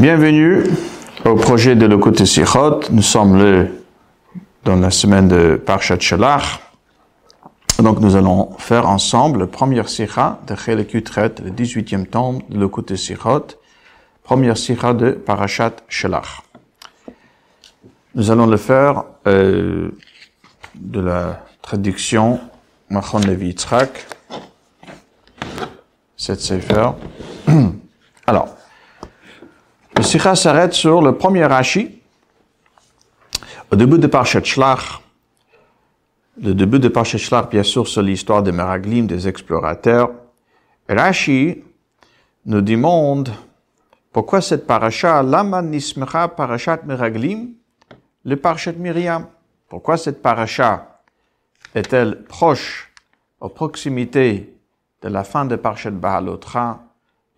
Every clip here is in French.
Bienvenue au projet de l'écoute Sikhot. Nous sommes le, dans la semaine de Parshat Shalach. Donc nous allons faire ensemble le premier Sikha de Chelek le 18e tome de l'écoute Sikhot. Première Sikha de Parashat Shalach. Nous allons le faire euh, de la traduction Machon Levi Yitzhak, cette Sefer. Alors, Sikha s'arrête sur le premier Rashi, au début de Parashat Shlach. Le début de Parashat Shlach, bien sûr, c'est l'histoire des Meraglim, des explorateurs. Rashi nous demande pourquoi cette paracha, Lama Nismecha Parashat Meraglim, le Parashat Miriam. Pourquoi cette paracha est-elle proche, aux proximité de la fin de Parashat Bahalotra,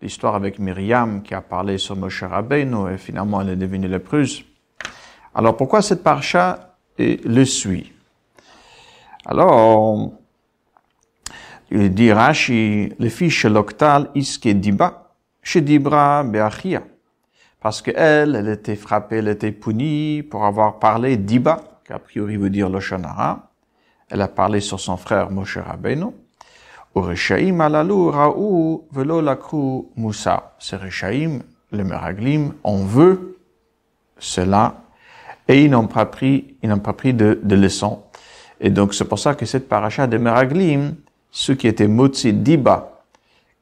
l'histoire avec Myriam qui a parlé sur Moshe Rabbeinu et finalement elle est devenue lépreuse. Alors pourquoi cette paracha le suit? Alors, il dit Rashi, le fils l'octal iske diba, dibra beachia. Parce qu'elle, elle était frappée, elle était punie pour avoir parlé diba, qui a priori veut dire Loshonara. Elle a parlé sur son frère Moshe Rabbeinu. Ureshaim alalu raou velo lakru Moussa. Ces les Meraglim, on veut cela et ils n'ont pas pris, ils n'ont pas pris de, de leçon. Et donc c'est pour ça que cette paracha de Meraglim, ceux qui étaient Motzi Diba,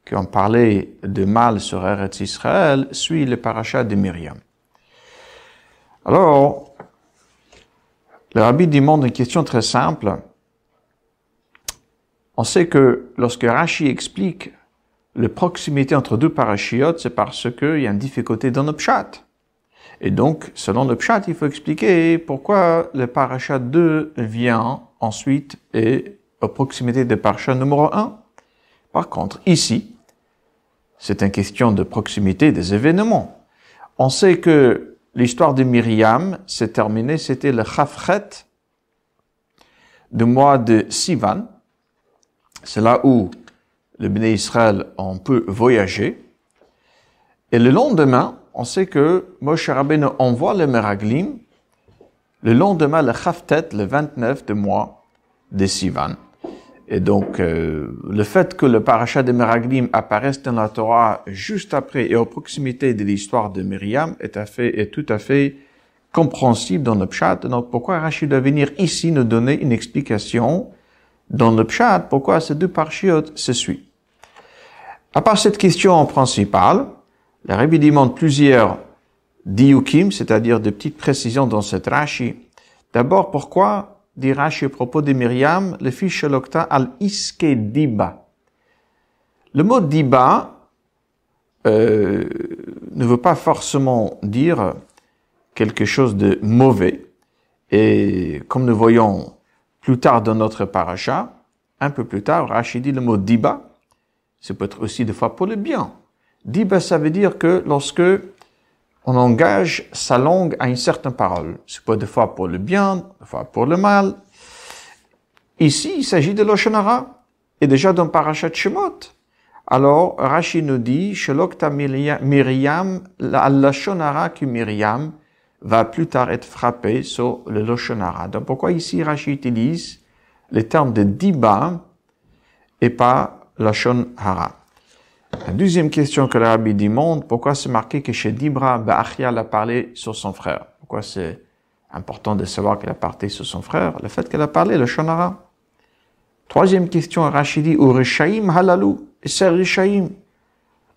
qui ont parlé de mal sur Eretz Israël, suit le paracha de Myriam. Alors, le rabbi demande une question très simple. On sait que lorsque Rashi explique la proximité entre deux parachiotes, c'est parce qu'il y a une difficulté dans le pshat. Et donc, selon le pshat, il faut expliquer pourquoi le parachat 2 vient ensuite et à proximité du parachat numéro 1. Par contre, ici, c'est une question de proximité des événements. On sait que l'histoire de Myriam s'est terminée, c'était le Chafret du mois de Sivan, c'est là où le Béné Israël on peut voyager. Et le lendemain, on sait que Moshe Rabbeinu envoie le Meraglim. Le lendemain, le Chaftet, le 29 de mois de Sivan. Et donc, euh, le fait que le parachat de Meraglim apparaisse dans la Torah juste après et aux proximité de l'histoire de Myriam est, à fait, est tout à fait compréhensible dans le Pshat. Donc, pourquoi Rachid doit venir ici nous donner une explication dans le Pshat, pourquoi ces deux parchiotes se suivent. À part cette question principale, la Rabbi demande plusieurs diukim, c'est-à-dire de petites précisions dans cette Rashi. D'abord, pourquoi dit Rashi à propos de Myriam, le fils Shalokta al iske diba? Le mot diba euh, ne veut pas forcément dire quelque chose de mauvais. Et comme nous voyons plus tard dans notre paracha, un peu plus tard, Rachid dit le mot diba, c'est peut être aussi des fois pour le bien. Diba, ça veut dire que lorsque on engage sa langue à une certaine parole, c'est pas des fois pour le bien, des fois pour le mal. Ici, il s'agit de l'Oshonara, et déjà dans Parashat Shemot. Alors, Rachid nous dit, Shelokta Miriam, la Lashonara Miriam, va plus tard être frappé sur le Loshonara. Donc pourquoi ici Rashi utilise le terme de Diba et pas Lashon Hara. La deuxième question que le demande, pourquoi c'est marqué que chez Dibra, Ba'achia a parlé sur son frère? Pourquoi c'est important de savoir qu'elle a parlé sur son frère Le fait qu'elle a parlé le Shonara. Troisième question, Rachid dit, Urishaim halalu, et c'est Rishaim.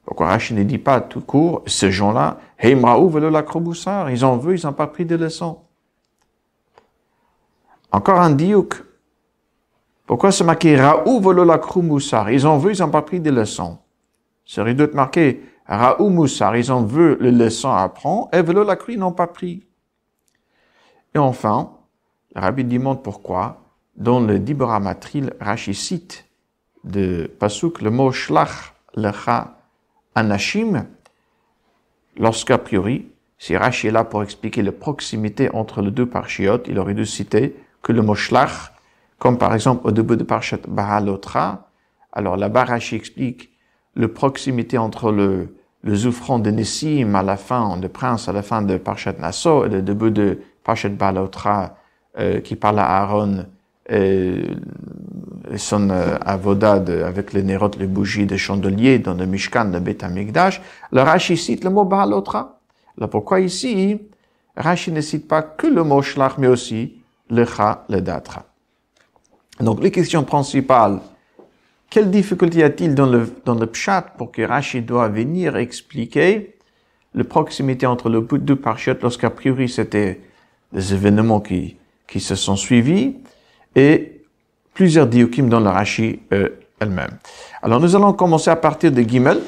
Pourquoi Rachid ne dit pas tout court, ces gens-là, Ils en veulent, ils n'ont pas pris de leçons. Encore un diouk. Pourquoi c'est marqué Raou la Ils en veulent, ils n'ont pas pris de leçons? C'est être marqué Raou Moussar. Ils en veulent les leçons à et velo la ils n'ont pas pris. Et enfin, le rabbi demande pourquoi, dans le Dibra Matril, Rashi cite de Pasuk le mot Shlach lecha Anashim, lorsqu'a priori, si Rashi est là pour expliquer la proximité entre les deux parchiotes, il aurait dû citer que le mot shlach, comme par exemple au début de parchat Bahalotra, alors là-bas Rashi explique la proximité entre le le Zoufron de Nessim à la fin, de Prince à la fin de Parchet Nassau, et le début de Parchet Balotra, euh, qui parle à Aaron et, son euh, avodade avec les nérotes, les bougies des chandeliers dans le Mishkan de Beth Amikdash, le Rashi cite le mot Balotra. Alors pourquoi ici, Rashi ne cite pas que le mot Shlach, mais aussi le Cha, le Datra. Donc les questions principales quelle difficulté a-t-il dans le, dans le pshat pour que Rashi doit venir expliquer la proximité entre le deux parchiotes lorsqu'a priori c'était des événements qui, qui se sont suivis? Et plusieurs diokim dans le Rashi euh, elle-même. Alors nous allons commencer à partir de Gimel,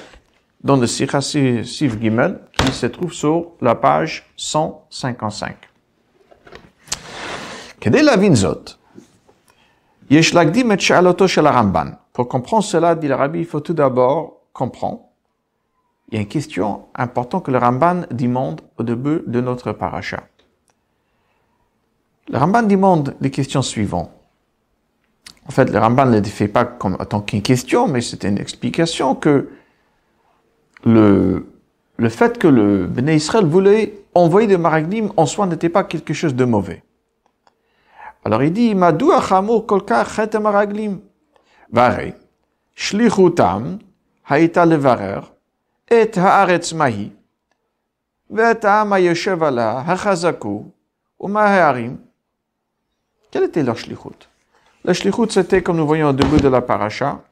dans le Sikha Sif Gimel, qui se trouve sur la page 155. Kedei la vinzot, yesh lagdim et shaloto shel Ramban. Pour comprendre cela, dit le rabbi, il faut tout d'abord comprendre. Il y a une question importante que le Ramban demande au début de notre paracha. Le Ramban demande les questions suivantes. En fait, le Ramban ne le fait pas comme, en tant qu'une question, mais c'est une explication que le, le fait que le Béné Israël voulait envoyer des maragdim en soi n'était pas quelque chose de mauvais. Alors il dit, Madou achamur kolka chet maraglim. Vare, shlichutam, haïta levarer, et haaretz mahi, vet ha'ama hachazaku, uma ha'arim. Quelle était leur shlichut? La shlichut, c'était, comme nous voyons au début de la paracha,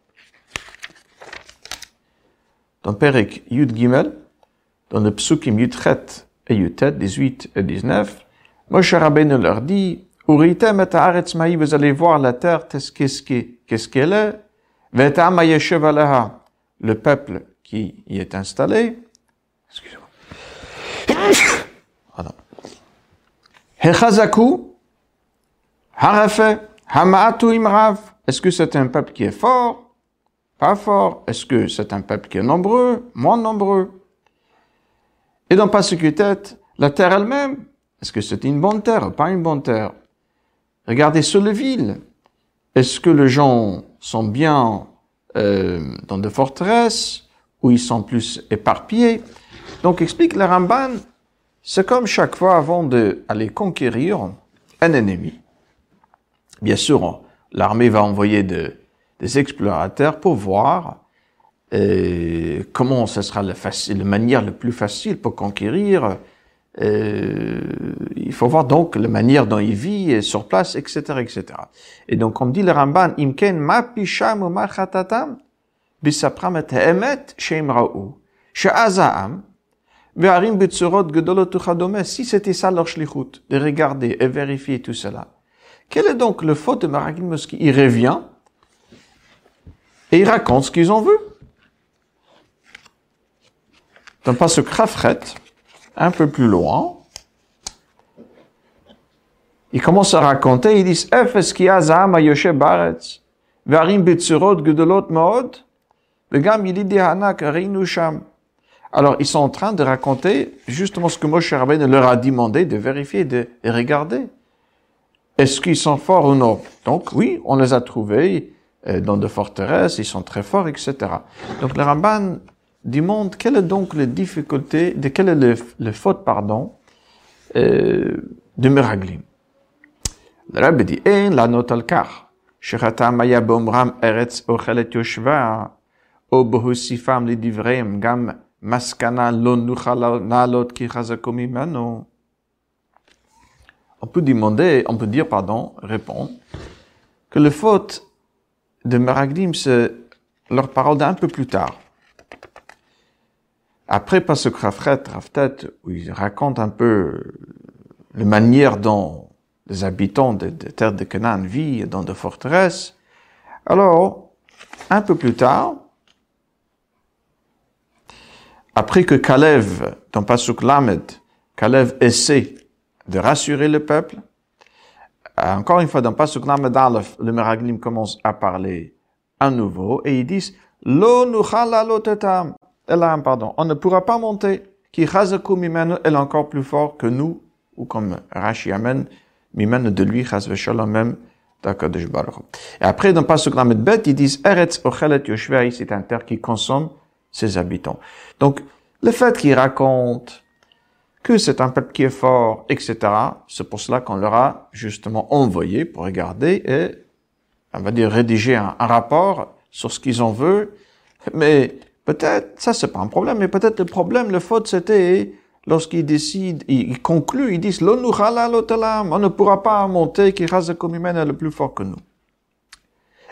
dans Perek Yud Gimel, dans le psukim Yud Chet et Yud Tet, 18 et 19, Moshe Rabbeinu leur dit, Uritem et haaretz maï, vous allez voir la terre, qu'est-ce qu'elle est, aleha, le peuple qui y est installé, excusez-moi, voilà. Hechazaku, harafe, hamaatu imrav, est-ce que c'est un peuple qui est fort, pas fort, est-ce que c'est un peuple qui est nombreux, moins nombreux, et dans tête, la terre elle-même, est-ce que c'est une bonne terre, pas une bonne terre? Regardez sur les villes. Est-ce que les gens sont bien euh, dans des forteresses ou ils sont plus éparpillés? Donc explique le Ramban, c'est comme chaque fois avant d'aller conquérir un ennemi. Bien sûr, l'armée va envoyer des explorateurs pour voir euh, comment ce sera la, la manière la plus facile pour conquérir euh, il faut voir donc la manière dont il vit sur place, etc., etc. Et donc, comme dit le Ramban, imken ma pisham emet ve'arim si c'était ça leur de regarder et vérifier tout cela. Quel est donc le faute de Maragim Moski Il revient et il raconte ce qu'ils ont vu. Dans pas ce crafret, un peu plus loin, il commence à raconter, il dit, Efes ki azam yoshe baretz, varim betzurot gedolot maod. Alors, ils sont en train de raconter justement ce que Moshe Rabbeinu leur a demandé de vérifier, de, regarder. Est-ce qu'ils sont forts ou non? Donc, oui, on les a trouvés euh, dans de forteresses, ils sont très forts, etc. Donc, le Ramban demande quelle est donc la difficulté, de quelle est le, le faute, pardon, euh, de Meraglim. Le Rabbi dit, eh, la note al kar, shechata maya bomram eretz ochelet yoshva, o bohusifam li divrem, gam maskana lo nuchala nalot ki chazakomi mano. On peut demander, on peut dire, pardon, répondre, que le faute de Meraglim, c'est leur parole d'un peu plus tard. Après Pasuk Rafret, Raftet, où il raconte un peu la manière dont les habitants des de terres de Canaan vivent dans des forteresses, alors, un peu plus tard, après que Kalev, dans Pasuk Lamed, Kalev essaie de rassurer le peuple, encore une fois, dans Pasuk Lamed Aleph, le Meraglim commence à parler à nouveau, et ils disent, Lo nuchala pardon, on ne pourra pas monter. Qui mimenu est encore plus fort que nous, ou comme Rashi amène, mimenu de lui, chaz même, d'Akadosh Baruch. Et après, dans Pasuk Bet, ils disent, Eretz ochelet yoshvei, c'est un terre qui consomme ses habitants. Donc, Le fait qu'ils racontent que c'est un peuple qui est fort, etc., c'est pour cela qu'on leur a justement envoyé pour regarder et, on va dire, rédiger un, rapport sur ce qu'ils en veulent. Mais peut-être, ça c'est pas un problème, mais peut-être le problème, le faute, c'était lorsqu'ils décident, ils, concluent, ils disent, on ne pourra pas monter, qui rase est le plus fort que nous.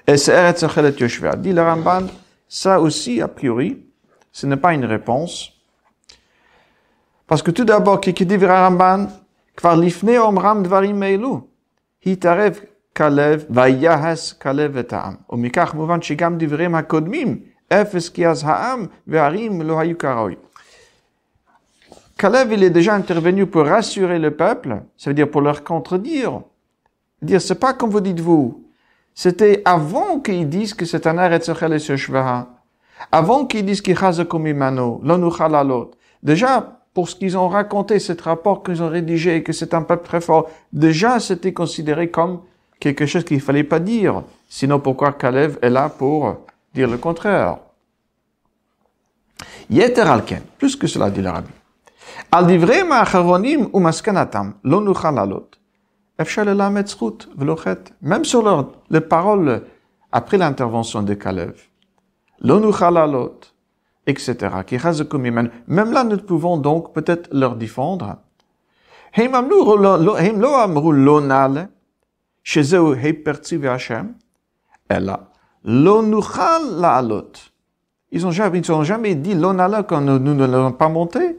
Et c'est Eretz. Dit le Ramban, ça aussi, a priori, ce n'est pas une réponse. Parce que tout d'abord, qui dit le Ramban, kvar lifne omram dvarim meilu, hitarev kalev, vayahas kalev et ha'am. ומכך מובן שגם דבריהם הקודמים, אפס כי אז העם והערים לא היו כראוי. Kalev, il est déjà intervenu pour rassurer le peuple, ça veut dire pour leur contredire. Dire, c'est pas comme vous dites vous. C'était avant qu'ils disent que c'est un Eretz et Avant qu'ils disent qu'il komimano, l'onuchalalot. Déjà, pour ce qu'ils ont raconté, cet rapport qu'ils ont rédigé, que c'est un peuple très fort, déjà c'était considéré comme quelque chose qu'il fallait pas dire. Sinon, pourquoi Kalev est là pour dire le contraire? Yeter alken, plus que cela dit l'Arabie. Al divrei ma'acharonim ou maskanatam, lo nuchalalot. Même sur leur, les paroles après l'intervention de Kalev. Lo nuchalalot etc. Même là, nous pouvons donc peut-être leur défendre. Ils ont jamais, jamais dit l'onala quand nous, ne l'avons pas monté.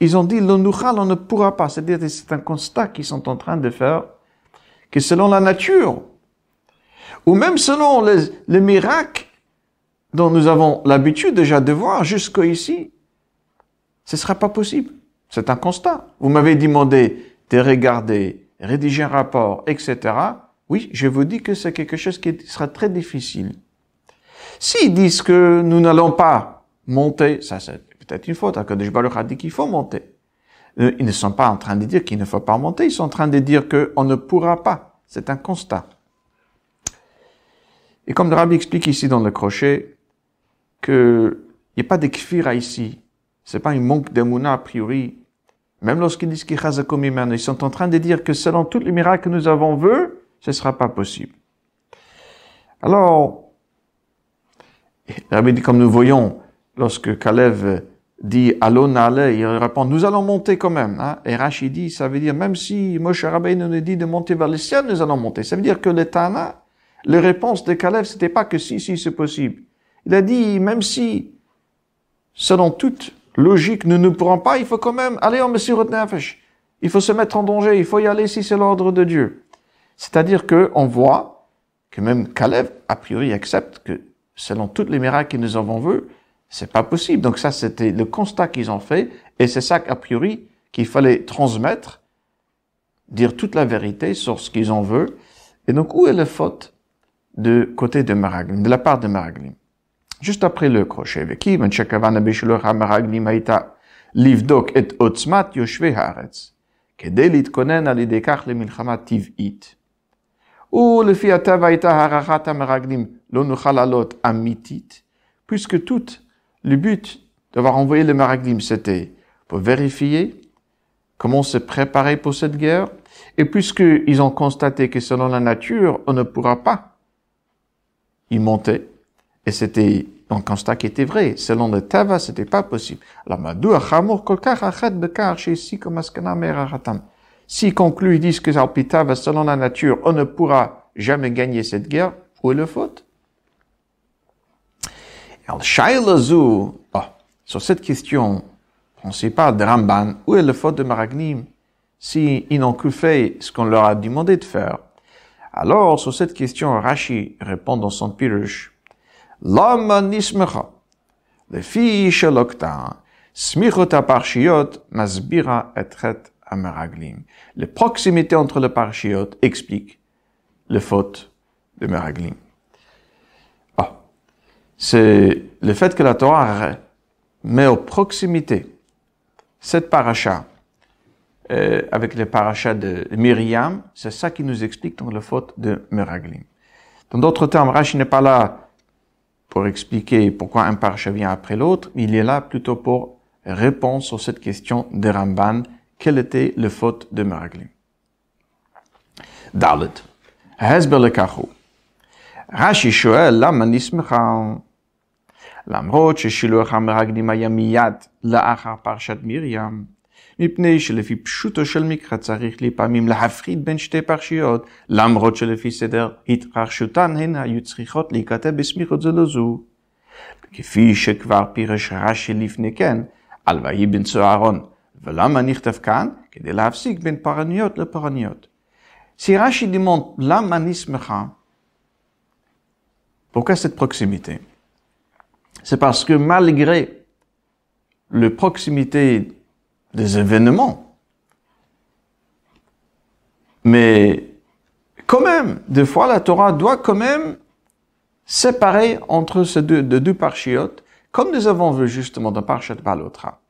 Ils ont dit l'onuchal, on ne pourra pas. C'est-à-dire c'est un constat qu'ils sont en train de faire, que selon la nature, ou même selon les miracles dont nous avons l'habitude déjà de voir jusqu'ici, ce ne sera pas possible. C'est un constat. Vous m'avez demandé de regarder, rédiger un rapport, etc. Oui, je vous dis que c'est quelque chose qui sera très difficile. S'ils disent que nous n'allons pas monter, ça c'est peut-être une faute. Que Baruch a dit qu'il faut monter. Euh, ils ne sont pas en train de dire qu'il ne faut pas monter, ils sont en train de dire qu'on ne pourra pas. C'est un constat. Et comme le rabbi explique ici dans le crochet, qu'il n'y a pas de kfira ici. C'est pas un manque d'emuna a priori. Même lorsqu'ils disent qu'ils ils sont en train de dire que selon tous les miracles que nous avons vus, ce ne sera pas possible. Alors, dit, comme nous voyons, lorsque Kalev dit allons aller, il répond nous allons monter quand même. Hein? Et Rachid dit ça veut dire même si Moshe Rabbeinu nous dit de monter vers le ciel, nous allons monter. Ça veut dire que le Tana, les réponses de Kalev, c'était pas que si si c'est possible. Il a dit, même si, selon toute logique, nous ne pourrons pas, il faut quand même aller en Messirot Nefesh. Il faut se mettre en danger, il faut y aller si c'est l'ordre de Dieu. C'est-à-dire que on voit que même Caleb, a priori, accepte que selon toutes les miracles que nous avons vus, c'est pas possible. Donc ça, c'était le constat qu'ils ont fait, et c'est ça qu'a priori qu'il fallait transmettre, dire toute la vérité sur ce qu'ils ont vu. Et donc, où est la faute de côté de Maraglim, de la part de Maraglim? juste après le crochet. וכיוון שהכוונה בשלוח המרגלים הייתה לבדוק את עוצמת יושבי הארץ, כדי להתכונן על ידי כך למלחמה טבעית. ולפי הטבע הייתה הערכת המרגלים לא נוכל לעלות אמיתית, puisque tout le but d'avoir envoyé les maraglim, c'était pour vérifier comment se préparer pour cette guerre, et puisqu'ils ont constaté que selon la nature, on ne pourra pas y monter, et c'était un constat qui était vrai. Selon le Tava, c'était pas possible. Alors, S'ils concluent, ils disent que Tava, selon la nature, on ne pourra jamais gagner cette guerre, où est le faute? Alors, oh, sur cette question principale de Ramban, où est le faute de Maragnim? S'ils n'ont que fait ce qu'on leur a demandé de faire? Alors, sur cette question, Rashi répond dans son pirush, L'homme nishmecha. Le fiche lokta. Smichot parshiot masbira etret ameraglim. La proximité entre le parshiot explique les fautes de meraglim. Ah. C'est le fait que la Torah met aux proximités cette paracha euh, avec les parachas de Myriam, c'est ça qui nous explique donc la faute de Meraglim. Dans d'autres termes, Rashi n'est pas là pour expliquer pourquoi un parche vient après l'autre, il est là plutôt pour répond sur cette question de Ramban, quelle était le faute de Meraglim. Dalet. ההסבר לכך הוא, רש"י שואל למה נסמכה למרות ששילוח המרגלים היה מיד לאחר פרשת מרים, מפני שלפי פשוטו של מקרא צריך לפעמים להפריד בין שתי פרשיות, למרות שלפי סדר התרחשותן הן היו צריכות להיכתב בסמיכות זו לזו. כפי שכבר פירש רש"י לפני כן, על ויהי בן צהרון, ולמה נכתב כאן? כדי להפסיק בין פרניות לפרניות. Si Rachid demande lama nismecha, pourquoi cette proximité C'est parce que malgré proximité des événements, mais quand même, des fois la Torah doit quand même séparer entre ces deux, de deux parchiotes, comme nous avons vu justement dans Parchat Balotra.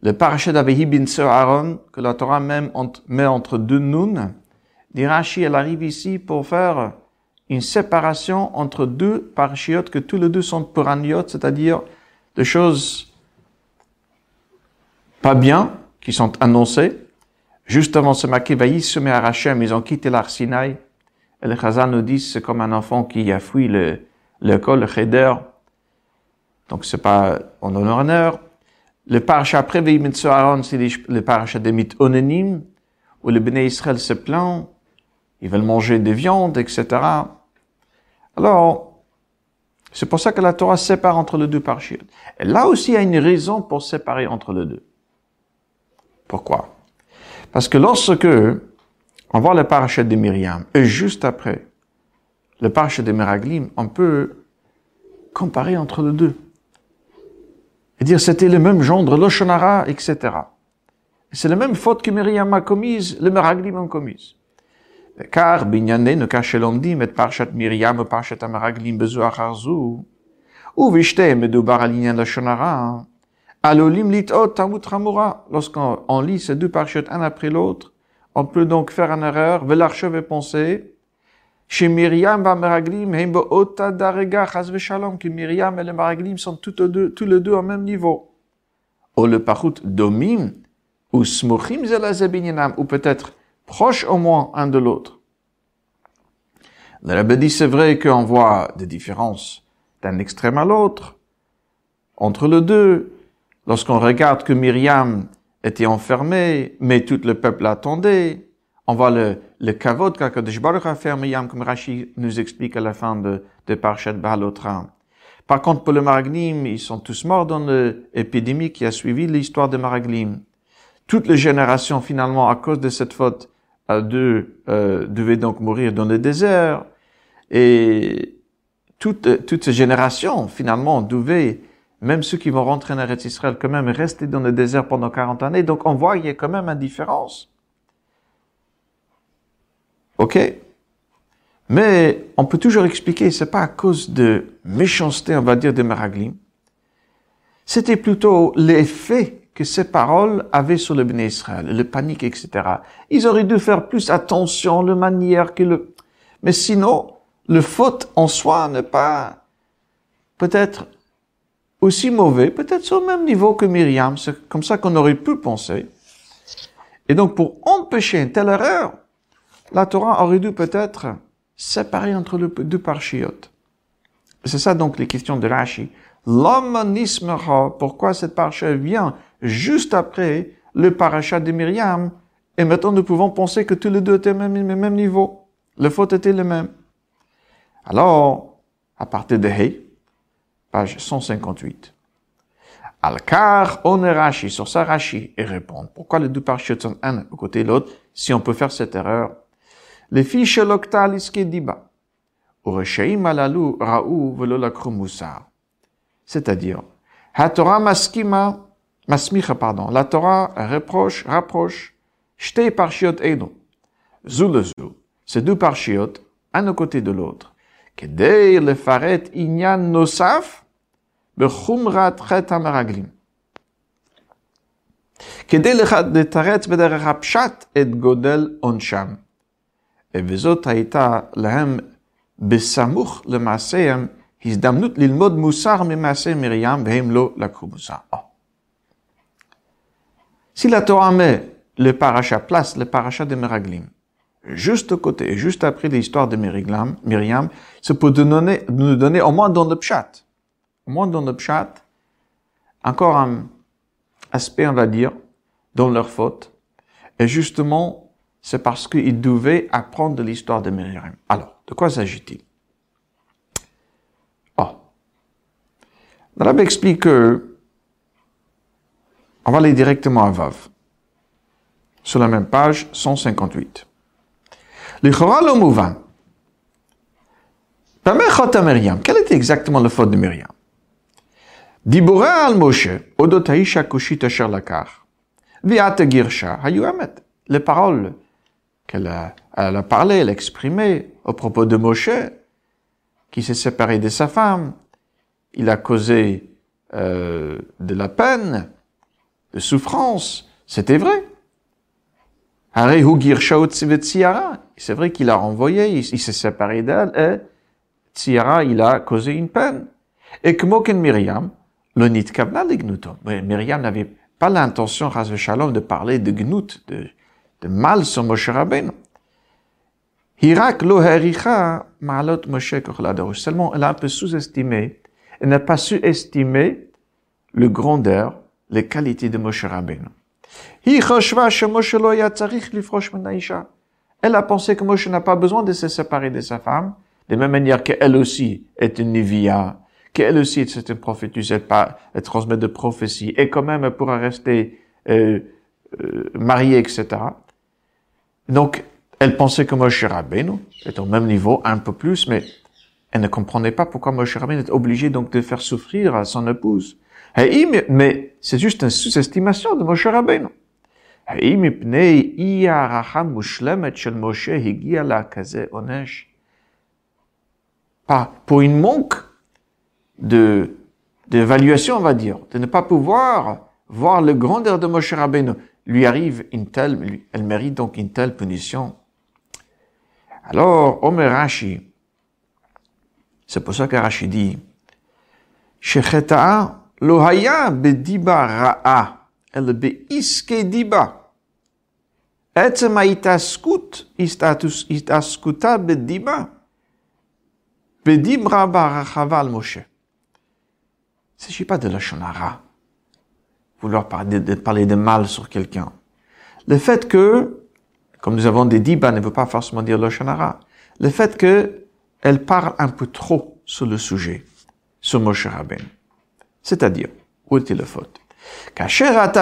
Le parchat d'Avehi bin Aaron, que la Torah même met entre deux nouns, Dirachi, elle arrive ici pour faire une séparation entre deux parachiotes que tous les deux sont puraniotes, c'est-à-dire des choses pas bien qui sont annoncées. Juste avant ce maquet, se met à ils ont quitté l'Arsinaï. Et le nous dit c'est comme un enfant qui a fui le, l'école, le cheder. Donc c'est pas en honneur. Le parachat après Aaron, c'est le parachat des mythes onénimes, où le Béné Israël se plaint ils veulent manger des viandes, etc. Alors, c'est pour ça que la Torah sépare entre les deux parchiotes. Et là aussi, il y a une raison pour séparer entre les deux. Pourquoi? Parce que lorsque on voit le parachet de Myriam, et juste après le parachet de Meraglim, on peut comparer entre les deux. Et dire c'était le même gendre, l'Oshonara, etc. C'est la même faute que Myriam a commise, le Meraglim a commise. Car, binyane ne cache l'omdim, et parchat Myriam, parchat Meraglim, bezoar harzou, ou vishte, medubar alinyan l'Oshonara, hein. Alolim lit'ot tamut hamura. Lorsqu'on lit ces deux parachutes un après l'autre, on peut donc faire une erreur. Velarchev et penser. Chez Myriam va Meraglim, heimbo ota darega shalom, que Myriam et les Meraglim sont tous les deux au même niveau. Ou le parachut domim, ou smuchim zelazebininam, ou peut-être proches au moins un de l'autre. Le rabbin dit, c'est vrai qu'on voit des différences d'un extrême à l'autre, entre les deux, Lorsqu'on regarde que Myriam était enfermée, mais tout le peuple l'attendait, on voit le, le kavod qu'Akadosh Baruch a fait Myriam, comme Rashi nous explique à la fin de, de Parashat Balotra. Par contre, pour le Maraglim, ils sont tous morts dans l'épidémie qui a suivi l'histoire de Maraglim. Toutes les générations, finalement, à cause de cette faute, deux euh, devaient donc mourir dans le désert. Et toutes, toutes ces générations, finalement, devaient, même ceux qui vont rentrer en Eretz Israël, quand même rester dans le désert pendant 40 années. Donc on voit qu'il y a quand même une différence. OK Mais on peut toujours expliquer, c'est pas à cause de méchanceté, on va dire, de Meraglim. C'était plutôt l'effet que ces paroles avaient sur le Béné Israël, le panique, etc. Ils auraient dû faire plus attention, le manière que le... Mais sinon, le faute en soi n'est pas peut-être aussi mauvais, peut-être le même niveau que Myriam. C'est comme ça qu'on aurait pu penser. Et donc, pour empêcher une telle erreur, la Torah aurait dû peut-être séparer entre les deux parchiotes. C'est ça donc les questions de Rashi. L'homme pourquoi cette parcha vient juste après le parachat de Myriam, et maintenant nous pouvons penser que tous les deux étaient au même, même niveau. Le faute était le même. Alors, à partir de Hey, page 158. Al-Kar, on Rashi, sur Rashi, et répondre. Pourquoi les deux parachutes sont un au côté de l'autre, si on peut faire cette erreur? Les fiches l'octal iske diba. Ureshaim alalu ra'u velo C'est-à-dire, Torah maskima Masmicha, pardon. La Torah reproche, rapproche, Shtei parshiot edo. Zu le zu. Ces deux parshiot, un au côté de l'autre. Le faret inyan nosaf, bechumrat chet hameraglim. כדי לתרץ בדרך הפשט את גודל עונשם. וזאת הייתה להם בסמוך למעשיהם הזדמנות ללמוד מוסר ממעשה מרים, והם לא לקחו מוסר. Paracha, place le paracha de Meraglim, juste au côté, juste après l'histoire de Myriam, c'est pour nous donner, nous donner au moins dans le pshat, au moins dans le pshat, encore un aspect, on va dire, dans leur faute. Et justement, c'est parce qu'ils devaient apprendre de l'histoire de Myriam. Alors, de quoi s'agit-il? Oh. Le rabbi explique que, on va aller directement à Vav, sur la même page 158. Le Choral Mouvan. Quel était exactement le faute de Myriam Dibura al Moshe, odot haisha kushit asher lakar. Viat girsha hayu amet. Les paroles qu'elle a, elle a parlé, elle a exprimé au propos de Moshe, qui s'est séparé de sa femme. Il a causé euh, de la peine, de souffrance. C'était vrai. C'est vrai qu'il a renvoyé, il, s'est séparé d'elle et Tsiara, il a causé une peine. Et que Moken Myriam, le nit kavna de gnuto. Myriam n'avait pas l'intention, Shalom, de parler de gnut, de, de mal sur Moshe Rabbeinu. Hirak lo hericha ma'alot Moshe Seulement, elle a un peu sous-estimé, elle n'a pas su estimer le grandeur, les qualités de Moshe Rabbeinu. Elle a pensé que Moshe n'a pas besoin de se séparer de sa femme, de même manière qu'elle aussi est une Nivia, qu'elle aussi est une prophétise, elle, pas, elle transmet de prophéties, et quand même elle pourra rester euh, euh, mariée, etc. Donc, elle pensait que Moshe Rabbeinu est au même niveau, un peu plus, mais elle ne comprenait pas pourquoi Moshe Rabbeinu est obligé donc de faire souffrir à son épouse. Mais c'est juste une sous-estimation de Moshe Rabbeinu. Pour une manque d'évaluation, on va dire, de ne pas pouvoir voir le grandeur de Moshe Rabbeinu. Lui arrive une telle, elle mérite donc une telle punition. Alors, Omer Rashi, c'est pour ça que Rashi dit, Shecheta'a lo haya bediba ra'a, el beiske diba. Moshe. Il s'agit pas de la. Vouloir parler de, parler de mal sur quelqu'un. Le fait que, comme nous avons des dibas, ne veut pas forcément dire la. Le fait que elle parle un peu trop sur le sujet, sur Moshe Rabbein. C'est-à-dire, où était la faute?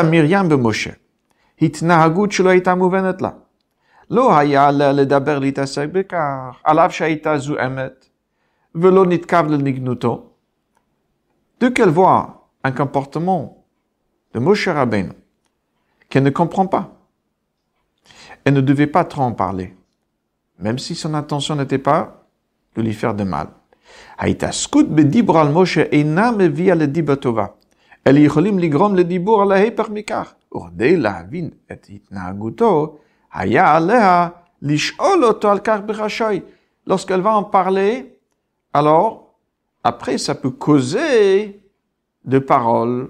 Miriam be התנהגות שלא הייתה מובנת לה. לא היה עליה לדבר להתעסק בכך, על אף שהייתה זועמת, ולא נתקב לנגנותו. Dès qu'elle voit un comportement de Moshe Rabbeinu qu'elle ne comprend pas, elle ne devait pas trop en parler, même si son intention n'était pas de lui faire de mal. ההתעסקות בדיבור על משה אינה מביאה לדיבה טובה, אלא יכולים לגרום לדיבור על ההפך מכך. וכדי להבין את התנהגותו, היה עליה לשאול אותו על כך בחשאי. Lorsqu'elle va en parler, alors, après, ça peut causer de paroles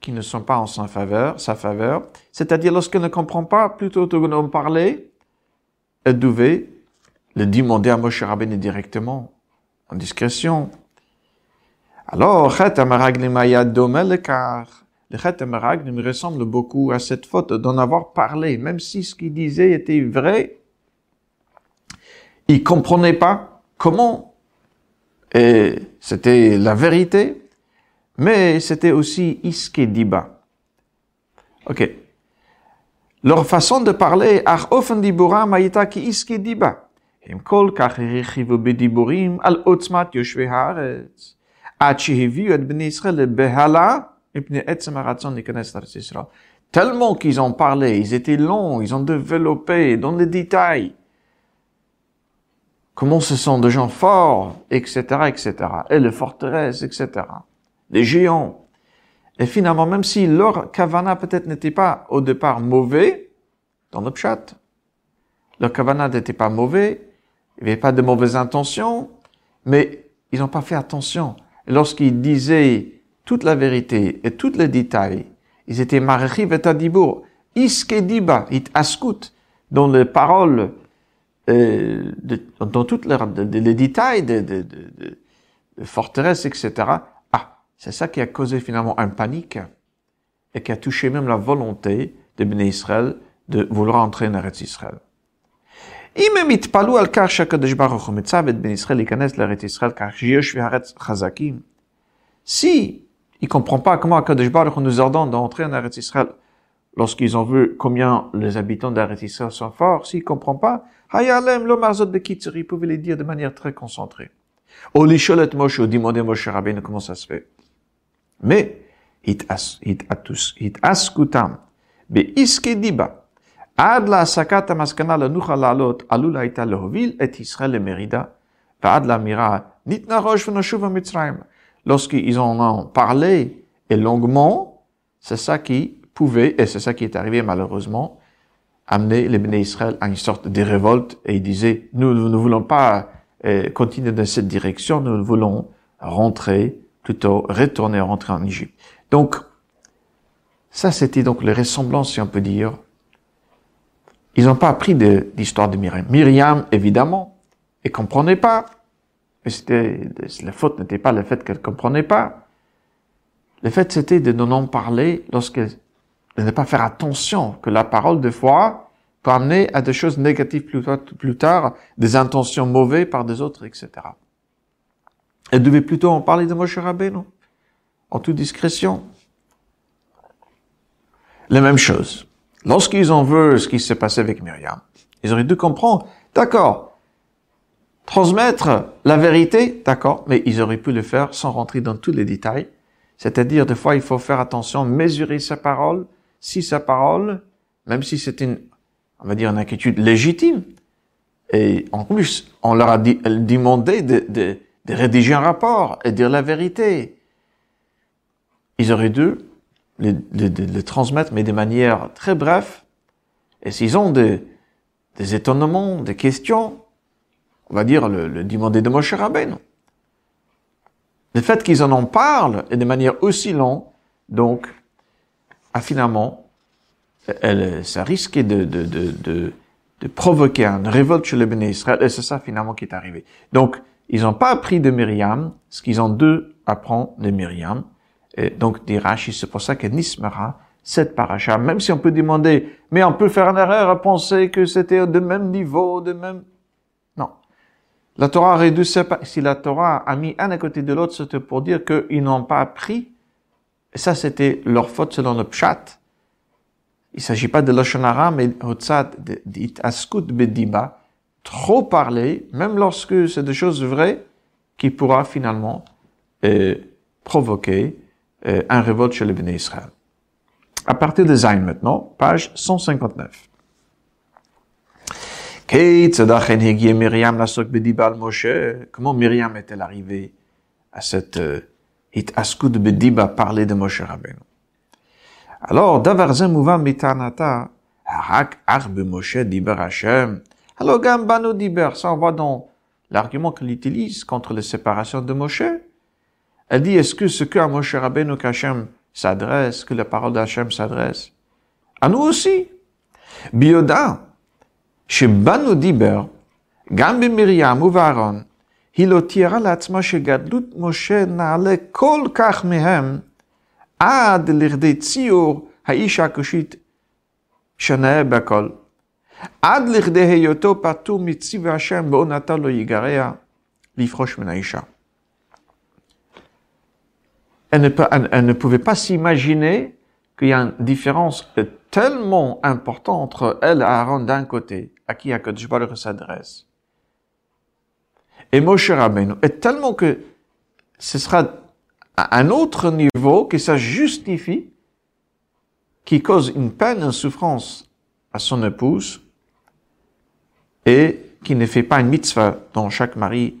qui ne sont pas en sa faveur, sa faveur. C'est-à-dire, lorsqu'elle ne comprend pas, plutôt que d'en parler, elle devait le demander à Moshe Rabbeinu directement, en discrétion. alors, Chet le Chet Amaraglim ressemble beaucoup à cette faute d'en avoir parlé, même si ce qu'il disait était vrai. Il comprenait pas comment et c'était la vérité, mais c'était aussi iskediba. Ok. Leur façon de parler, ach ofen dibura maïta ki iskediba. Im kol kach bediburim al otzmat yoshve haaretz. Tellement qu'ils ont parlé, ils étaient longs, ils ont développé dans les détails. Comment se sont des gens forts, etc., etc. Et les forteresses, etc. Les géants. Et finalement, même si leur kavana peut-être n'était pas au départ mauvais, dans le pshat, leur kavana n'était pas mauvais, il n'y avait pas de mauvaises intentions, mais ils n'ont pas fait attention et lorsqu'ils disaient toute la vérité et tous les détails, ils étaient marechi vetadibur, iskediba, it askut, dans les paroles, euh, dans toutes les, détails de, de, de, forteresses, etc. Ah, c'est ça qui a causé finalement un panique et qui a touché même la volonté de Béné Israël de vouloir entrer en Eretz Israël. אם הם יתפלאו על כך שהקדוש ברוך הוא מצב את בן ישראל להיכנס לארץ ישראל כך שיש והארץ חזקים, si il comprend pas comment Akadosh Baruch nous ordonne d'entrer en Eretz Israël lorsqu'ils ont vu combien les habitants d'Eretz Israël sont forts, s'il comprend pas, Hayalem lo marzot bekitzer, il pouvait les dire de manière très concentrée. Ou lisholet Moshe, ou demander Moshe Rabbeinu comment ça se fait. Mais, hit as, hit atus, hit askutam, be iske diba, עד להסקת המסקנה לנוחה לעלות, עלול הייתה להוביל את ישראל למרידה, ועד לאמירה, ניתנה ראש ונשוב המצרים. Lorsqu'ils en ont parlé et longuement, c'est ça qui pouvait, et c'est ça qui est arrivé malheureusement, amener les béné Israël à une sorte de révolte et ils disaient, nous, nous ne voulons pas euh, continuer dans cette direction, nous voulons rentrer, plutôt retourner, rentrer en Égypte. Donc, ça c'était donc les ressemblances, si on peut dire, ils n'ont pas appris de l'histoire de Myriam. Myriam, évidemment, elle comprenait pas. C'était, la faute n'était pas le fait qu'elle comprenait pas. Le fait, c'était de ne en parler lorsqu'elle, de ne pas faire attention que la parole, des fois, peut amener à des choses négatives plus tard, plus tard des intentions mauvaises par des autres, etc. Elle devait plutôt en parler de Moshe Rabbeinu, en toute discrétion. La même chose. Lorsqu'ils ont vu ce qui s'est passé avec Myriam, ils auraient dû comprendre, d'accord, transmettre la vérité, d'accord, mais ils auraient pu le faire sans rentrer dans tous les détails. C'est-à-dire, des fois, il faut faire attention, mesurer sa parole, si sa parole, même si c'est une, on va dire, une inquiétude légitime, et en plus, on leur a demandé de, de, de rédiger un rapport et dire la vérité. Ils auraient dû les, les, transmettre, mais de manière très brève. Et s'ils ont des, des étonnements, des questions, on va dire le, le demander de Moshe Rabbeinu. Le fait qu'ils en en parlent et de manière aussi longue, donc, a finalement, elle, ça risquait de, de, de, de, provoquer une révolte chez les Béné et c'est ça finalement qui est arrivé. Donc, ils n'ont pas appris de Myriam ce qu'ils ont dû apprendre de Myriam, et donc, dit c'est pour ça que Nismera, cette paracha, même si on peut demander, mais on peut faire une erreur à penser que c'était de même niveau, de même... Non. La Torah dû Si la Torah a mis un à côté de l'autre, c'était pour dire qu'ils n'ont pas appris. Et ça, c'était leur faute selon le pshat. Il s'agit pas de l'Oshonara, mais dit Askut Bediba. Trop parler, même lorsque c'est des choses vraies, qui pourra finalement euh, provoquer euh, un révolte chez les Béné Israël. À partir de Zayn maintenant, page 159. Comment Myriam est-elle arrivée à cette hit askud bediba parler de Moshe Rabbeinu? Alors, davar mouvan mitanata, harak arbe Moshe diber Hashem. Alors, gambano diber, ça on voit dans l'argument qu'il utilise contre les séparations de Moshe. Elle dit, est-ce que ce que Moshe Rabbeinu qu'Hachem s'adresse, que la parole d'Hachem s'adresse, à nous aussi. Bioda, chez Banu Diber, Gambi Miriam ou Varon, היא לא תיארה לעצמה שגדלות משה נעלה כל כך מהם עד לכדי ציור האיש הכושית שנאה בכל. עד לכדי היותו פטור מציב השם בעונתו לא יגרע לפרוש מן האישה elle ne, peut, elle, ne pouvait pas s'imaginer qu'il y a une différence tellement importante entre elle et Aaron d'un côté, à qui Akadosh Baruch s'adresse, et Moshe Rabbeinu, et tellement que ce sera à un autre niveau que ça justifie qui cause une peine, une souffrance à son épouse et qui ne fait pas une mitzvah dont chaque mari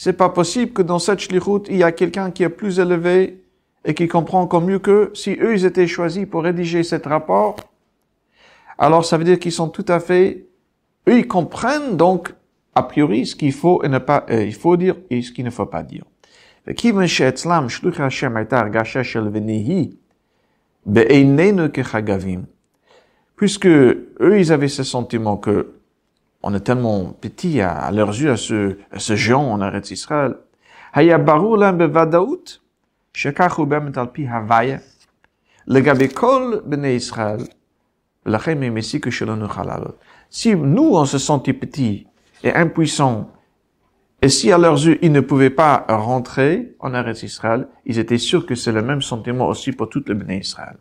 C'est pas possible que dans cette shlichut, il y a quelqu'un qui est plus élevé et qui comprend encore mieux que si eux, ils étaient choisis pour rédiger cet rapport. Alors, ça veut dire qu'ils sont tout à fait, eux, ils comprennent donc, a priori, ce qu'il faut et ne pas, euh, il faut dire et ce qu'il ne faut pas dire. Puisque eux, ils avaient ce sentiment que on est tellement petit à, leurs yeux, à ce, à ce géant en Eretz Israël. Si nous, on se sentit petits et impuissants, et si à leurs yeux, ils ne pouvaient pas rentrer en Eretz Israël, ils étaient sûrs que c'est le même sentiment aussi pour tout le Bnei Israël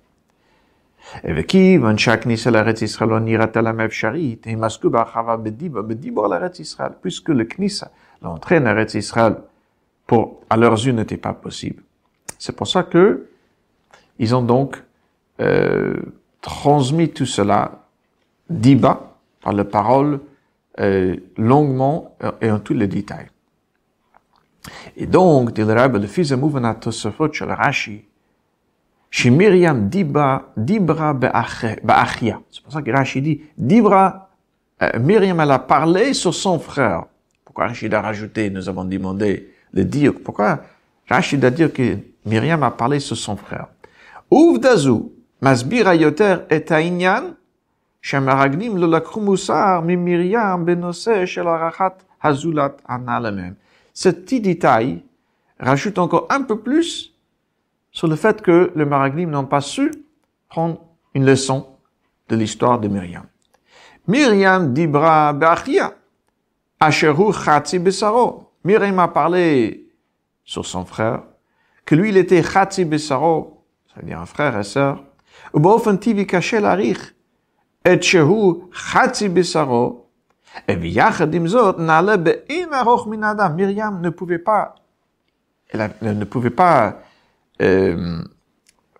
puisque le knissa, l'entrée en Eretz Israël, pour, à leurs yeux, n'était pas possible. C'est pour ça que ils ont donc euh, transmis tout cela diba, par la parole, euh, longuement et en tous les détails. Et donc, dit le Rabbi, le fils de Mouvanat Tosafot Rashi, chez Myriam Dibra, Dibra Baachia. C'est pour ça que Rachid dit, Dibra, euh, Myriam, elle a parlé sur son frère. Pourquoi Rachid a rajouté, nous avons demandé le dire. Pourquoi Rachid a dit que Myriam a parlé sur son frère? Ouvdazou, Masbira Yoter et Tainyan, Shemaragnim lolakrumusar mi Myriam benose shelarachat hazulat analemem. Ce petit détail rajoute encore un peu plus sur le fait que les Maraglim n'ont pas su prendre une leçon de l'histoire de Myriam. Myriam dibra ba'achia, asheru chatzi besaro. Myriam a parlé sur son frère, que lui il était chatzi besaro, c'est-à-dire un frère et sœur, ובאופן טבעי קשה להעריך את שהוא חצי בשרו, ויחד עם זאת נעלה באין ארוך מן האדם. מרים ne pouvait pas, elle, elle ne pouvait pas euh,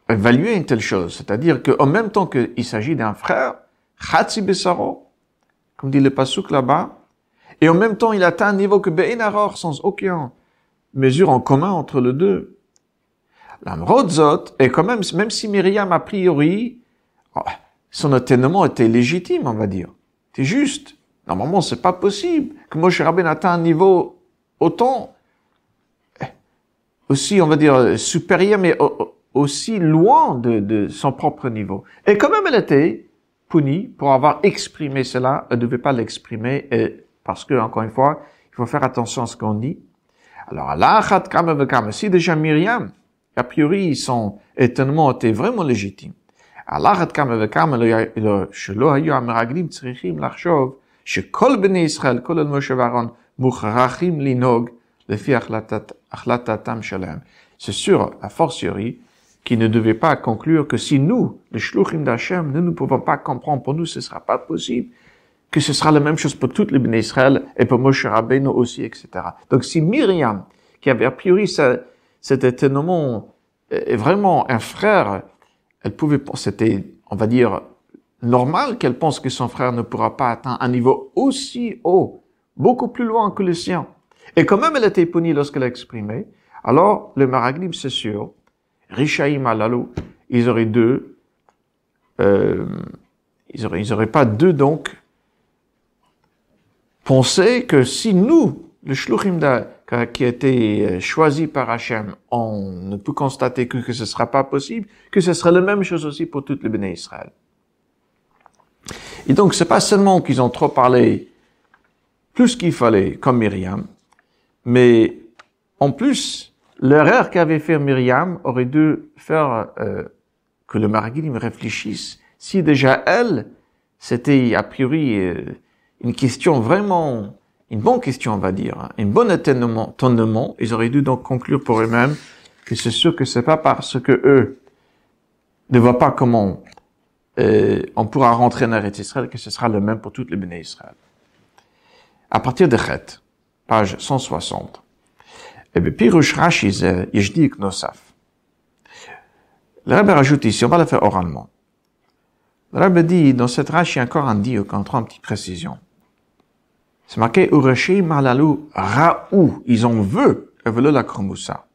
évaluer une telle chose. C'est-à-dire qu'en même temps qu'il s'agit d'un frère, Chatsi Besaro, comme dit le Pasuk là-bas, et en même temps il atteint un niveau que Be'enaror, sans aucune mesure en commun entre les deux. L'Amrodzot, et quand même, même si Myriam a priori, oh, son atténuement était légitime, on va dire. C'est juste. Normalement, c'est pas possible que Moshe Rabbein atteint un niveau autant aussi, on va dire, supérieure, mais aussi loin de, de, son propre niveau. Et quand même, elle était punie pour avoir exprimé cela. Elle ne devait pas l'exprimer, parce que, encore une fois, il faut faire attention à ce qu'on dit. Alors, Allah, si déjà Myriam, a priori, son étonnement était vraiment légitime. Allah, שלא היו המרגלים צריכים לחשוב שכל בני ישראל, כולל משה ואהרון, מוכרחים לנהוג לפי החלטת c'est sûr, a fortiori, qui ne devait pas conclure que si nous, les shluchim d'Hachem, nous ne pouvons pas comprendre, pour nous, ce sera pas possible, que ce sera la même chose pour toutes les béné Israël et pour Moshe Rabbeinu aussi, etc. Donc si Myriam, qui avait a priori cet étonnement, est vraiment un frère, elle pouvait, c'était, on va dire, normal qu'elle pense que son frère ne pourra pas atteindre un niveau aussi haut, beaucoup plus loin que le sien. Et quand même elle était punie lorsqu'elle a exprimé, alors le Maraglim, c'est sûr, Rishaïm Alalou, ils auraient deux, euh, ils auraient, ils auraient pas deux donc, penser que si nous, le Shluchim qui a été euh, choisi par Hachem, on ne peut constater que, que ce sera pas possible, que ce sera la même chose aussi pour toutes les béné Israël. Et donc, c'est pas seulement qu'ils ont trop parlé plus qu'il fallait, comme Myriam, mais en plus, l'erreur qu'avait fait Myriam aurait dû faire euh, que le me réfléchisse. Si déjà elle, c'était a priori euh, une question vraiment, une bonne question on va dire, hein, une bonne étonnement, ils auraient dû donc conclure pour eux-mêmes que c'est sûr que c'est pas parce que eux ne voient pas comment euh, on pourra rentrer en Eretz Israël que ce sera le même pour toutes les béné Israël. À partir de Chet, page 160. Eh Pirush Rashi euh, Yeshdik Nosaf. Le Rabbi rajoute ici, on va le faire oralement. Le Rabbi dit, dans cette Rashi, encore un dit, qu'on une petite précision. C'est marqué, Ureshi Malalou Raou, ils en veulent, veulent la Kromoussa.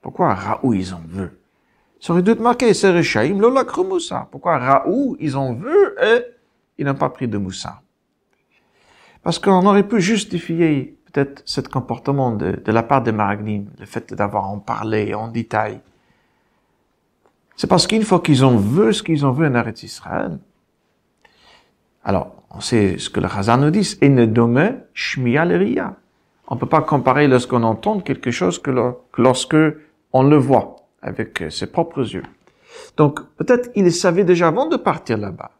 Pourquoi Raou, ils en veulent? Ça aurait dû être marqué, c'est Rechaim, la Kromoussa. Pourquoi Raou, ils en veulent et ils n'ont pas pris de Moussa? Parce qu'on aurait pu justifier peut-être ce comportement de, de, la part des Maraglim, le fait d'avoir en parlé en détail. C'est parce qu'une fois qu'ils ont vu ce qu'ils ont vu en Eretz Israël, alors, on sait ce que le Chazan nous dit, et ne dome shmiya. On peut pas comparer lorsqu'on entend quelque chose que, lorsque on le voit avec ses propres yeux. Donc, peut-être il savait déjà avant de partir là-bas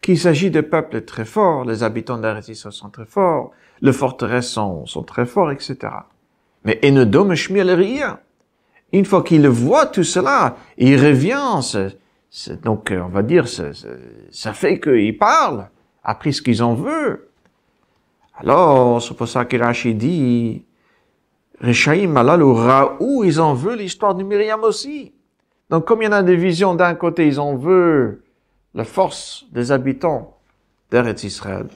qu'il s'agit de peuples très forts, les habitants d'Eretz sont très forts, les forteresses sont, sont très forts, etc. Mais Enodom ria. Une fois qu'il voit tout cela, il revient, donc on va dire, ça fait qu'il parle, après ce qu'ils en veulent. Alors, c'est pour ça que Rachid dit, Rechaim Malal ou Raou, ils en veulent l'histoire de Myriam aussi. Donc, comme il y en a des visions d'un côté, ils en veulent la force des habitants d'Eretz Israël.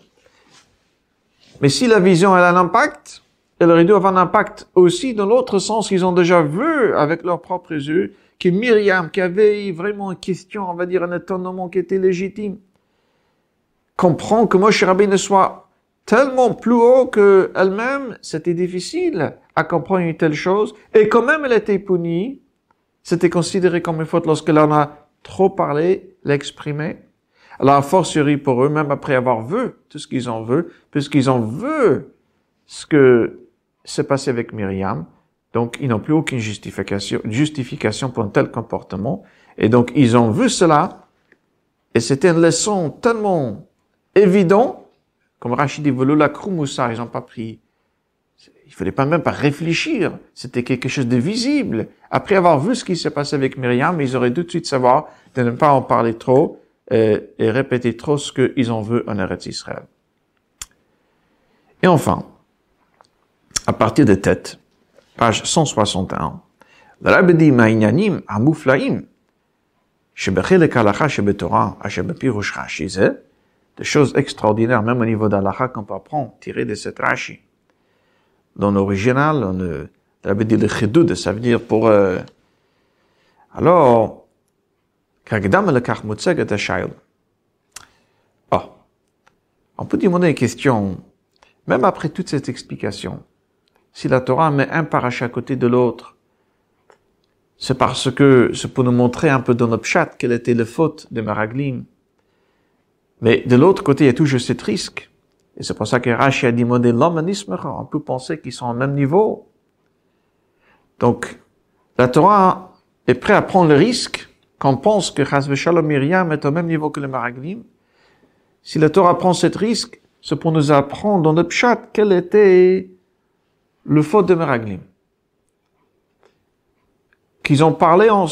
Mais si la vision elle a un impact, elle aurait dû avoir un impact aussi dans l'autre sens. Ils ont déjà vu avec leurs propres yeux que Myriam, qui avait vraiment une question, on va dire un étonnement qui était légitime, comprend que Moshe ne soit tellement plus haut qu'elle-même, c'était difficile à comprendre une telle chose. Et quand même elle était punie, c'était considéré comme une faute lorsqu'elle en a trop parlé, l'exprimé. Alors, fortiori pour eux, même après avoir vu tout ce qu'ils ont vu, puisqu'ils ont vu ce que s'est passé avec Myriam, donc ils n'ont plus aucune justification, pour un tel comportement, et donc ils ont vu cela, et c'était une leçon tellement évidente, comme Rachid dit, la Kroumoussa, ils n'ont pas pris, il fallait pas même pas réfléchir, c'était quelque chose de visible. Après avoir vu ce qui s'est passé avec Myriam, ils auraient tout de suite savoir de ne pas en parler trop, et, et répéter trop ce qu'ils en veulent en Eretz Israël. Et enfin, à partir de tête, page 161, le rabbi dit Ma'inyanim amuflaim, shebechelek halacha shebetorah, ashebepirush rashi des choses extraordinaires, même au niveau d'Alaha qu'on peut apprendre, tiré de cette rashi. Dans l'original, on le rabbi dit le chidou, ça veut dire pour... Euh, alors, Oh, on peut demander une question, même après toute cette explication, si la Torah met un paracha à côté de l'autre, c'est parce que c'est pour nous montrer un peu dans notre chat quelle était la faute de Maraglim. Mais de l'autre côté, il y a toujours ce risque. Et c'est pour ça que Rashi a demandé l'homme On peut penser qu'ils sont au même niveau. Donc, la Torah est prête à prendre le risque qu'on pense que Chazve Shalom Myriam est au même niveau que le Maraglim, si la Torah prend ce risque, c'est pour nous apprendre dans notre chat quel était le faute de Meraglim. Qu'ils ont parlé en,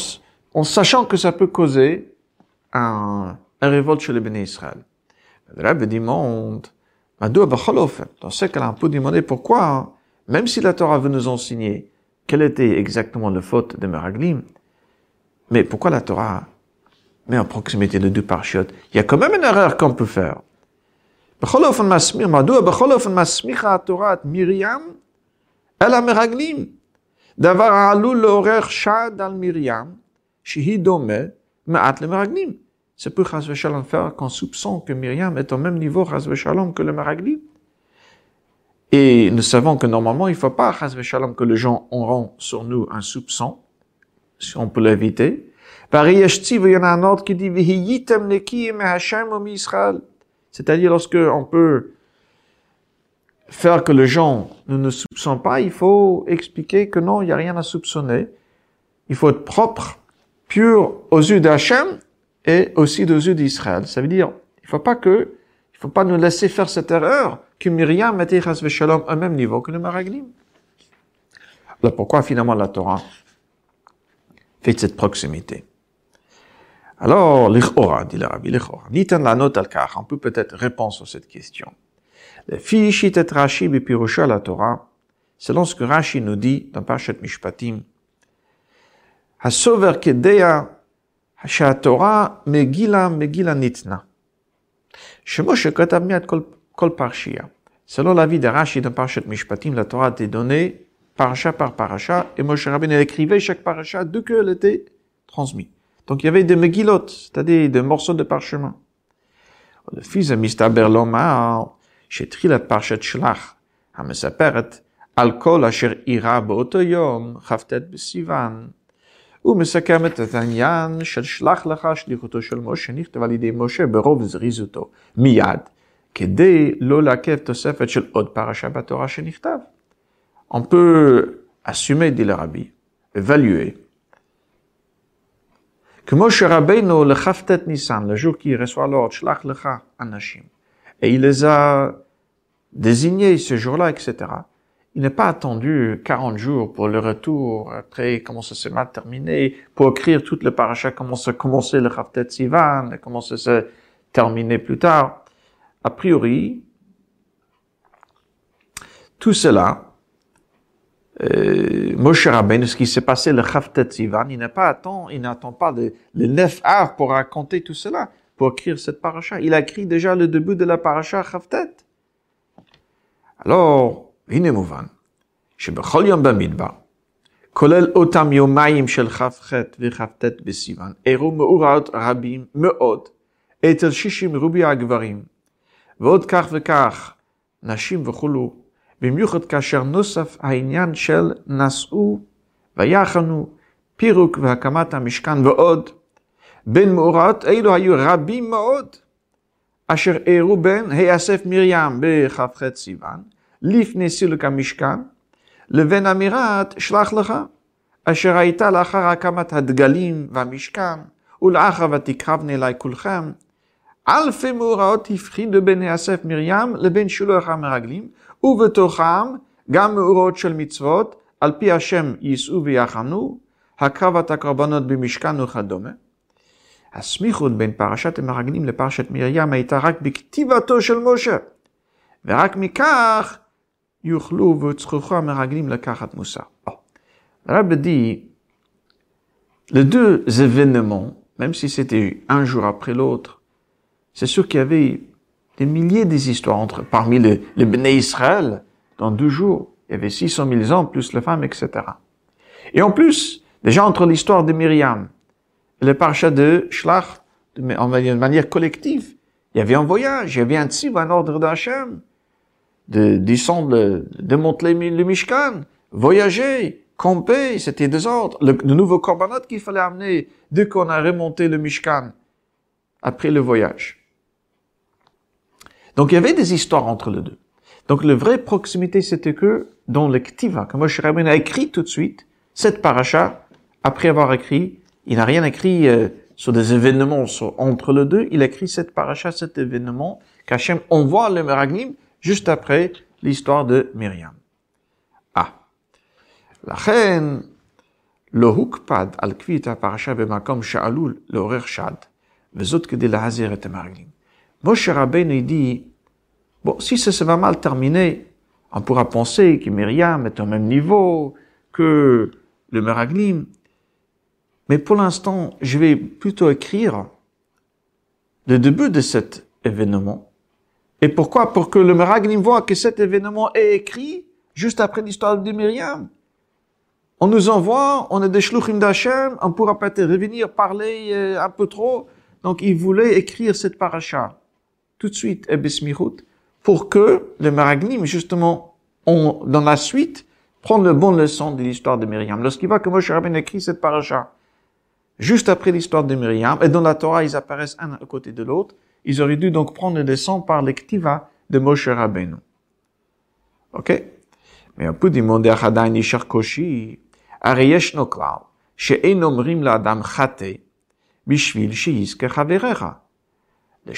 sachant que ça peut causer un, révolte chez les bénis Israël. Le Rabbi demande, dans ce cas-là, on peut demander pourquoi, même si la Torah veut nous enseigner quel était exactement le faute de Meraglim, mais pourquoi la Torah? Met en proximité de deux parchiotes Il y a quand même une erreur qu'on peut faire. C'est pour faire qu'on soupçonne que Miriam est au même niveau que le meraglim. Et nous savons que normalement, il ne faut pas que les gens auront sur nous un soupçon si on peut l'éviter. Il y en a un autre qui dit, c'est-à-dire lorsque on peut faire que les gens ne nous soupçonnent pas, il faut expliquer que non, il n'y a rien à soupçonner. Il faut être propre, pur aux yeux d'Hachem et aussi aux yeux d'Israël. Ça veut dire, il faut pas que, il faut pas nous laisser faire cette erreur que Myriam était Shalom au même niveau que le Maraglim. Alors pourquoi finalement la Torah fait cette proximité. Alors, l'ichora, dit le rabbi, l'ichora. La note al On peut peut-être répondre sur cette question. Le fichit et Rashi bipirusha la Torah, selon ce que Rashi nous dit dans Parashat Mishpatim, Hasover kedeya, ha Torah megila megila nitna. Shemoshe kotab miat kol parshia. Selon l'avis de Rashi dans Parashat Mishpatim, la Torah a été donnée parasha par parasha, et Moshe Rabbeinu écrivait chaque parasha d'où qu'elle était transmise. Donc il y avait des megilot, c'est-à-dire des morceaux de parchemin. Le fils de Mistaber Lomar, שהתחיל את פרשת שלח, המספרת על כל אשר אירע באותו יום, כ"ט בסיוון, ומסכמת את העניין של שלח לך שליחותו של משה, נכתב על ידי משה ברוב זריזותו, מיד, כדי לא לעכב תוספת של עוד פרשה בתורה שנכתב. On peut assumer, dit le rabbi, évaluer, que Moshe Rabbeinu, le Chaftet Nissan, le jour qu'il reçoit l'ordre, Shlach Lecha Anashim, et il les a désignés ce jour-là, etc. Il n'est pas attendu 40 jours pour le retour, après comment ça s'est mal terminé, pour écrire toute le paracha, comment ça commençait le Chaftet Sivan, comment ça s'est terminé plus tard. A priori, tout cela, euh, Moshe Rabbeinu, ce qui s'est passé le Chaftet Sivan, il n'a pas attend, il n'attend pas le, le 9 av pour raconter tout cela, pour écrire cette paracha. Il a écrit déjà le début de la paracha Chaftet. Alors, הנה מובן, שבכל יום במדבר, כולל אותם יומיים של כ"ח וכ"ט בסיוון, אירעו מאורעות רבים מאוד אצל שישים רובי הגברים, ועוד כך וכך נשים וכולו, במיוחד כאשר נוסף העניין של נשאו ויחנו, פירוק והקמת המשכן ועוד. בין מאורעות אלו היו רבים מאוד, אשר אירעו בין היאסף מרים בכ"ח סיוון, לפני סילוק המשכן, לבין אמירת שלח לך, אשר הייתה לאחר הקמת הדגלים והמשכן, ולאחר ותקרבנה אלי כולכם. אלפי מאורעות הפחידו בין יאסף מרים לבין שילוח המרגלים, ובתוכם גם מאורעות של מצוות, על פי השם יישאו ויחנו, הקרבת הקרבנות במשכן וכדומה. הסמיכות בין פרשת המרגלים לפרשת מרים הייתה רק בכתיבתו של משה, ורק מכך יוכלו וצריכו המרגלים לקחת מוסר. הרב dit, les deux événements, même si c'était un jour après l'autre, c'est sûr qu'il y avait des milliers des histoires entre, parmi les, les Israël, dans deux jours, il y avait 600 000 hommes, plus les femmes, etc. Et en plus, déjà entre l'histoire de Myriam et le parachat de Shlach, de, manière collective, il y avait un voyage, il y avait un tzib, un ordre d'Hachem, de descendre, de monter le Mishkan, voyager, camper, c'était des ordres. Le, le nouveau korbanot qu'il fallait amener dès qu'on a remonté le Mishkan, après le voyage. Donc il y avait des histoires entre les deux. Donc la vraie proximité, c'était que dans le Ktiva, que Moshe Rabbeinu a écrit tout de suite, cette paracha, après avoir écrit, il n'a rien écrit euh, sur des événements entre les deux, il a écrit cette paracha, cet événement, qu'Hachem envoie le Meraglim juste après l'histoire de Myriam. Ah. La reine, le hukpad al-kvita paracha bemakom sha'alul l'horer shad, vezot kedil hazir et Meraglim. Moshe Rabbeinu dit, bon, si ça se va mal terminer, on pourra penser que Myriam est au même niveau que le Meraglim, mais pour l'instant, je vais plutôt écrire le début de cet événement. Et pourquoi? Pour que le Meraglim voit que cet événement est écrit juste après l'histoire de Myriam. On nous envoie, on est des shluchim d'Hachem, on pourra peut-être revenir parler euh, un peu trop. Donc il voulait écrire cette paracha tout de suite euh, Ebesmirut pour que le Maraglim, justement, on, dans la suite, prenne le bon leçon de l'histoire de Myriam. Lorsqu'il voit que Moshe Rabbeinu écrit cette paracha, juste après l'histoire de Myriam, et dans la Torah, ils apparaissent un à côté de l'autre, ils auraient dû donc prendre le leçon par l'ektiva de Moshe Rabbeinu. Ok? Mais on peut demander à Hadain Ishar Koshi, Ariyesh Noklal, She'en Omrim L'Adam Chate, Bishvil She'izke Chaverecha. On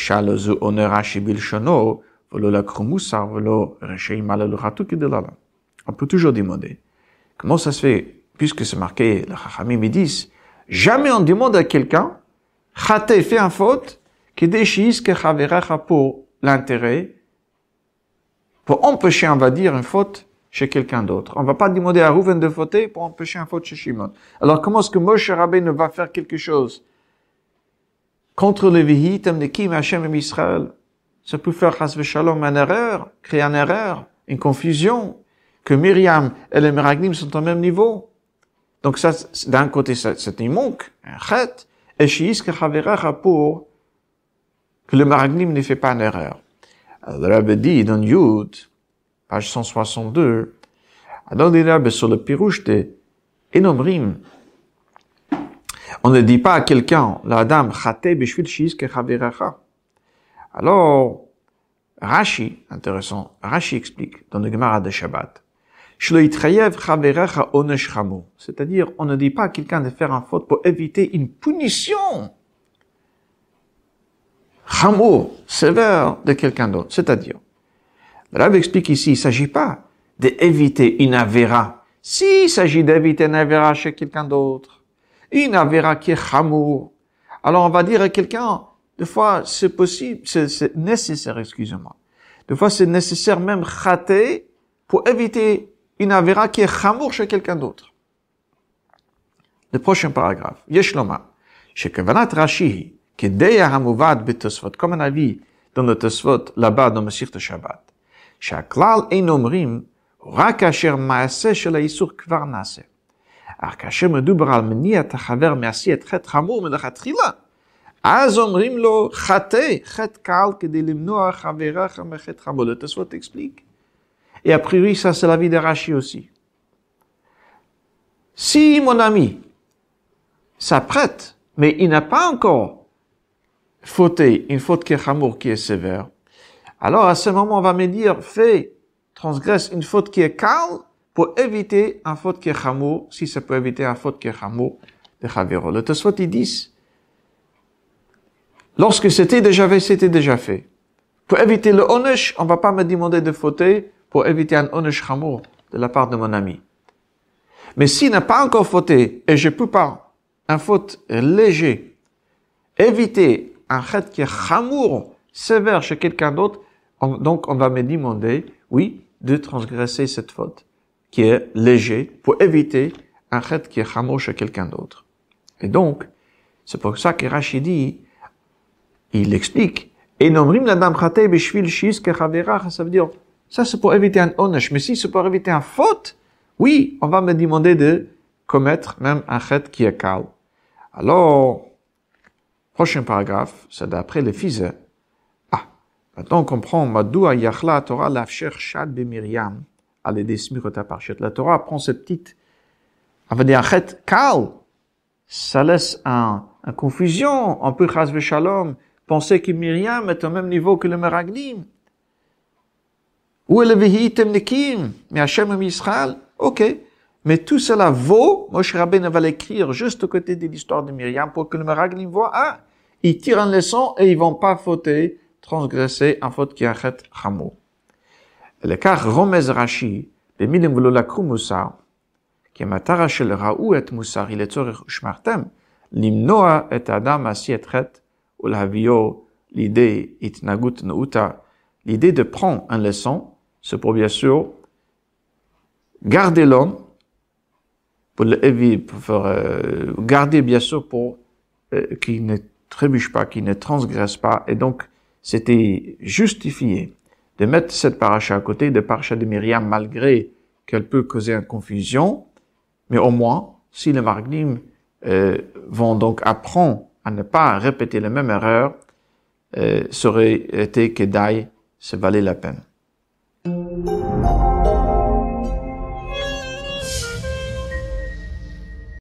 peut toujours demander, comment ça se fait, puisque c'est marqué, Chachamim ils disent, jamais on demande à quelqu'un, Chate fait un faute, que que chaverecha pour l'intérêt, pour empêcher, on va dire, une faute chez quelqu'un d'autre. On va pas demander à Rouven de fauter pour empêcher une faute chez Shimon. Alors comment est-ce que Moshe Rabbeinu va faire quelque chose contre le Vihitem de Kim Hashem et Israël. Ça peut faire Shalom une erreur, créer une erreur, une confusion, que Myriam et les Meraglim sont au même niveau. Donc ça, d'un côté, c'est un manque, un chet, et Shiiska Chaveracha pour que le Meraglim ne fait pas une erreur. Le Rabbi dit dans Yud, page 162, alors le Rabbi sur le pirouche de Enomrim, on ne dit pas à quelqu'un, la dame. Alors, Rashi, intéressant, Rashi explique dans le Gemara de Shabbat, c'est-à-dire, on ne dit pas à quelqu'un de faire un faute pour éviter une punition. Chamour, sévère de quelqu'un d'autre. C'est-à-dire, le explique ici, il ne s'agit pas d'éviter une avéra. S'il s'agit d'éviter une avéra chez quelqu'un d'autre, une avera qui est chamour. Alors on va dire à quelqu'un, des fois c'est possible, c'est nécessaire, excusez-moi. Des fois c'est nécessaire même khaté pour éviter une avera qui est chamour chez quelqu'un d'autre. Le prochain paragraphe. Yeshloma. Shekavanat Rashihi. Kedeya hamuvad betosvot. Comme un avis dans le Tosfot, là-bas dans le Sirte Shabbat. Shaklal ein omrim. Rakasher maaseh shel kvar naseh. אך כאשר מדובר על מניע את החבר מעשיית חטא חמור מלכתחילה, אז אומרים לו חטא, חטא קל כדי למנוע חברך מחטא חמור. Le תוספות explique. Et a priori, ça c'est la vie de Rashi aussi. Si mon ami s'apprête, mais il n'a pas encore fauté une faute qui est chamour, qui est sévère, alors à ce moment on va me dire, fais, transgresse une faute qui est calme pour éviter un faute qui est si ça peut éviter un faute qui est de Chavero. Le Tosfot, ils disent, lorsque c'était déjà fait, c'était déjà fait. Pour éviter le onesh, on va pas me demander de fauter pour éviter un onesh chamour de la part de mon ami. Mais s'il n'a pas encore fauté, et je peux pas, un faute léger, éviter un chet qui est chamour, sévère chez quelqu'un d'autre, donc on va me demander, oui, de transgresser cette faute, qui est léger, pour éviter un chet qui est chamour chez quelqu'un d'autre. Et donc, c'est pour ça que Rachidi, il explique, et nomrim la dame beshvil shis ça veut dire, ça, c'est pour éviter un onesh. Mais si c'est pour éviter un faute, oui, on va me demander de commettre même un chet qui est calme. Alors, prochain paragraphe, c'est d'après le fils. Ah, maintenant on comprend, Madoua Yachla Torah l'afsher shad be Miriam, à l'aider parchet. La Torah prend cette petite, on va dire un chet calme. Ça laisse un, un confusion. On peut, chas shalom, penser que Myriam est au même niveau que le Meraglim. Est le Vehitem Nekim, mais Hachem Israël, ok. Mais tout cela vaut, Moshe Rabbeinu va l'écrire juste à côté de l'histoire de Myriam pour que le Meraglim voit, ah, ils tirent une leçon et ils vont pas fauter, transgresser un faute qui arrête Hamou Le cas Romez Rashi, במילים ולא לקחו מוסר, כי המטרה של ראו את מוסר היא לצורך ושמרתם, למנוע את האדם מעשי את חטא ולהביאו לידי התנהגות נאותה. L'idée de prendre une leçon c'est pour bien sûr garder l'homme, pour le pour euh, garder bien sûr pour euh, qu'il ne trébuche pas, qu'il ne transgresse pas. Et donc, c'était justifié de mettre cette paracha à côté de paracha de Myriam, malgré qu'elle peut causer une confusion. Mais au moins, si les margnim euh, vont donc apprendre à ne pas répéter la même erreur, euh, ça aurait été que d'aille, ça valait la peine.